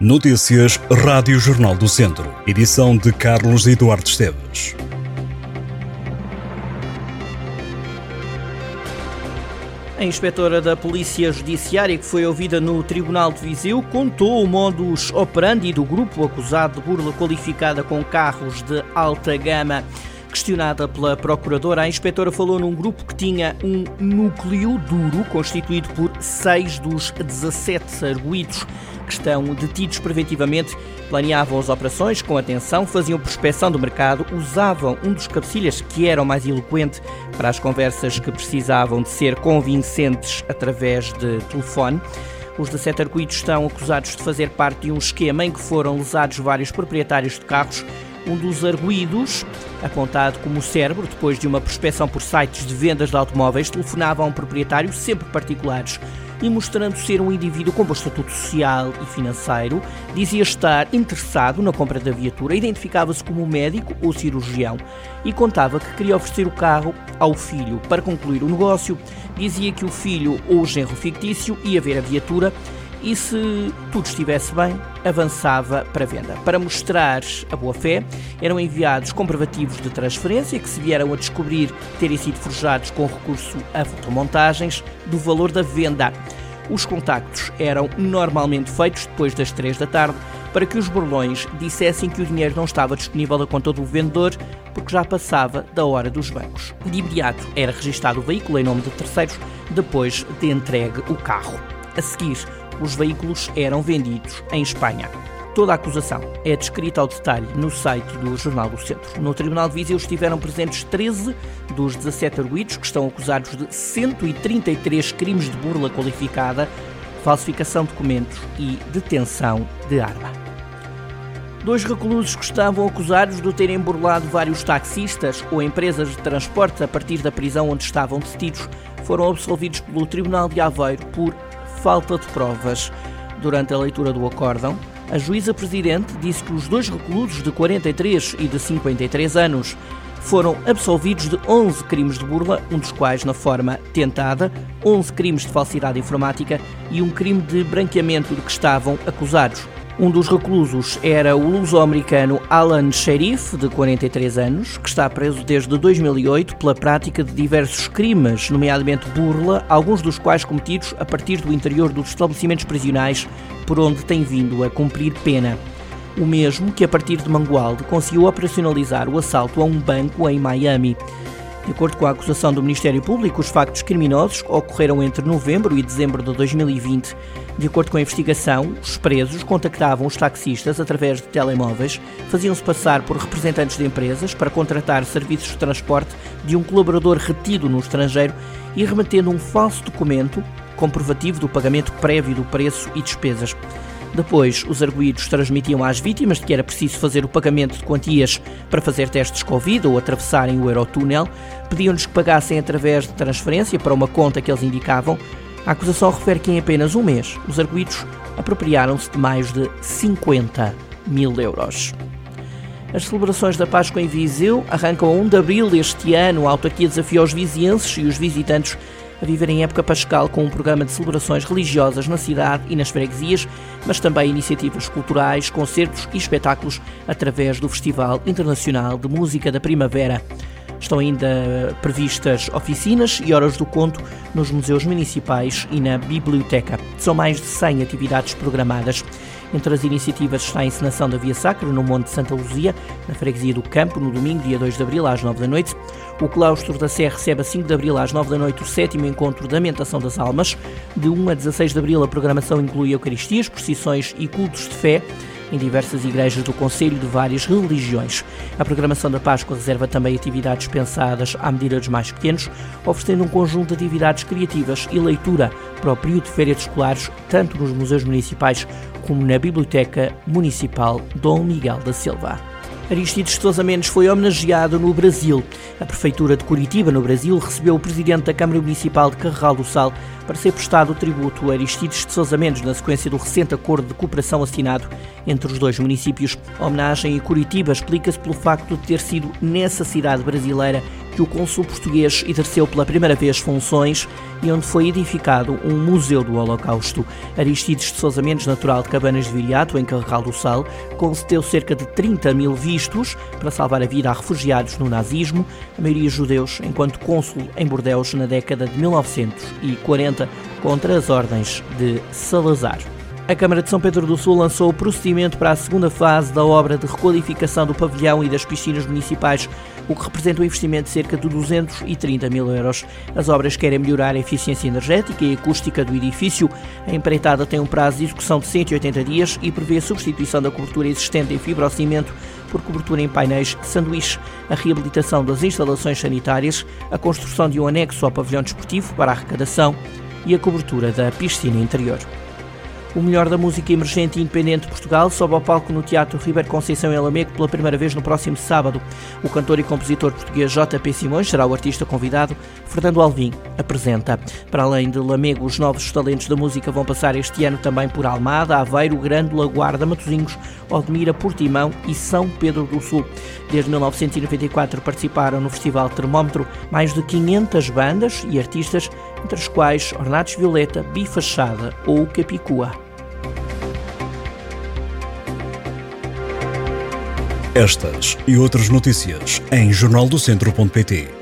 Notícias Rádio Jornal do Centro. Edição de Carlos Eduardo Esteves. A inspetora da Polícia Judiciária, que foi ouvida no Tribunal de Viseu, contou o modus operandi do grupo acusado de burla qualificada com carros de alta gama. Questionada pela Procuradora, a inspetora falou num grupo que tinha um núcleo duro constituído por seis dos 17 arguídos que estão detidos preventivamente. Planeavam as operações com atenção, faziam prospeção do mercado, usavam um dos cabecilhas que era o mais eloquente para as conversas que precisavam de ser convincentes através de telefone. Os 17 arguídos estão acusados de fazer parte de um esquema em que foram lesados vários proprietários de carros um dos arguídos, apontado como cérebro depois de uma prospeção por sites de vendas de automóveis, telefonava a um proprietário, sempre particulares, e mostrando ser um indivíduo com bom estatuto social e financeiro, dizia estar interessado na compra da viatura, identificava-se como médico ou cirurgião e contava que queria oferecer o carro ao filho. Para concluir o negócio, dizia que o filho ou o genro fictício ia ver a viatura e se tudo estivesse bem, avançava para venda. Para mostrar a boa-fé, eram enviados comprovativos de transferência que se vieram a descobrir terem sido forjados com recurso a fotomontagens do valor da venda. Os contactos eram normalmente feitos depois das 3 da tarde para que os burlões dissessem que o dinheiro não estava disponível na conta do vendedor porque já passava da hora dos bancos. De imediato era registado o veículo em nome de terceiros depois de entregue o carro. A seguir, os veículos eram vendidos em Espanha. Toda a acusação é descrita ao detalhe no site do Jornal do Centro. No Tribunal de Viseu estiveram presentes 13 dos 17 arguídos que estão acusados de 133 crimes de burla qualificada, falsificação de documentos e detenção de arma. Dois reclusos que estavam acusados de terem burlado vários taxistas ou empresas de transporte a partir da prisão onde estavam detidos foram absolvidos pelo Tribunal de Aveiro por falta de provas. Durante a leitura do acórdão, a juíza presidente disse que os dois reclusos de 43 e de 53 anos foram absolvidos de 11 crimes de burla, um dos quais na forma tentada, 11 crimes de falsidade informática e um crime de branqueamento de que estavam acusados. Um dos reclusos era o luso-americano Alan Sheriff, de 43 anos, que está preso desde 2008 pela prática de diversos crimes, nomeadamente burla, alguns dos quais cometidos a partir do interior dos estabelecimentos prisionais por onde tem vindo a cumprir pena. O mesmo que, a partir de Mangualde, conseguiu operacionalizar o assalto a um banco em Miami. De acordo com a acusação do Ministério Público, os factos criminosos ocorreram entre novembro e dezembro de 2020. De acordo com a investigação, os presos contactavam os taxistas através de telemóveis, faziam-se passar por representantes de empresas para contratar serviços de transporte de um colaborador retido no estrangeiro e remetendo um falso documento comprovativo do pagamento prévio do preço e despesas. Depois, os arguídos transmitiam às vítimas de que era preciso fazer o pagamento de quantias para fazer testes Covid ou atravessarem o Eurotúnel, pediam-lhes que pagassem através de transferência para uma conta que eles indicavam. A acusação refere que em apenas um mês, os arguídos apropriaram-se de mais de 50 mil euros. As celebrações da Páscoa em Viseu arrancam a 1 de abril deste ano. A autarquia desafia os vizienses e os visitantes a viver em época pascal com um programa de celebrações religiosas na cidade e nas freguesias, mas também iniciativas culturais, concertos e espetáculos através do Festival Internacional de Música da Primavera. Estão ainda previstas oficinas e horas do conto nos museus municipais e na biblioteca. São mais de 100 atividades programadas. Entre as iniciativas está a encenação da Via Sacra no Monte Santa Luzia, na freguesia do Campo, no domingo, dia 2 de abril, às 9 da noite. O claustro da Sé recebe a 5 de abril, às 9 da noite, o sétimo encontro da Amentação das Almas. De 1 a 16 de abril, a programação inclui Eucaristias, procissões e cultos de fé em diversas igrejas do Conselho de várias religiões. A programação da Páscoa reserva também atividades pensadas à medida dos mais pequenos, oferecendo um conjunto de atividades criativas e leitura para o período de férias escolares, tanto nos museus municipais como na Biblioteca Municipal Dom Miguel da Silva. Aristides Sousa Mendes foi homenageado no Brasil. A Prefeitura de Curitiba, no Brasil, recebeu o Presidente da Câmara Municipal de Carregal do Sal para ser prestado o tributo a Aristides de Sousa Mendes na sequência do recente acordo de cooperação assinado entre os dois municípios. A homenagem em Curitiba explica-se pelo facto de ter sido nessa cidade brasileira que o cônsul português exerceu pela primeira vez funções e onde foi edificado um museu do Holocausto. Aristides de Sousa Mendes, natural de Cabanas de Viriato, em Carregal do Sal, concedeu cerca de 30 mil vistos para salvar a vida a refugiados no nazismo, a maioria judeus, enquanto cônsul em Bordeus na década de 1940, contra as ordens de Salazar. A Câmara de São Pedro do Sul lançou o procedimento para a segunda fase da obra de requalificação do pavilhão e das piscinas municipais, o que representa um investimento de cerca de 230 mil euros. As obras querem melhorar a eficiência energética e acústica do edifício. A empreitada tem um prazo de execução de 180 dias e prevê a substituição da cobertura existente em fibrocimento por cobertura em painéis sanduíche, a reabilitação das instalações sanitárias, a construção de um anexo ao pavilhão desportivo para arrecadação e a cobertura da piscina interior. O melhor da música emergente e independente de Portugal sobe ao palco no Teatro Ribeiro Conceição em Lamego pela primeira vez no próximo sábado. O cantor e compositor português J.P. Simões será o artista convidado. Fernando Alvim apresenta. Para além de Lamego, os novos talentos da música vão passar este ano também por Almada, Aveiro, Grande, Guarda, Matosinhos, Odmira, Portimão e São Pedro do Sul. Desde 1994 participaram no Festival Termómetro mais de 500 bandas e artistas, entre as quais Ornatos Violeta, Bifachada ou Capicua. Estas e outras notícias em jornaldocentro.pt.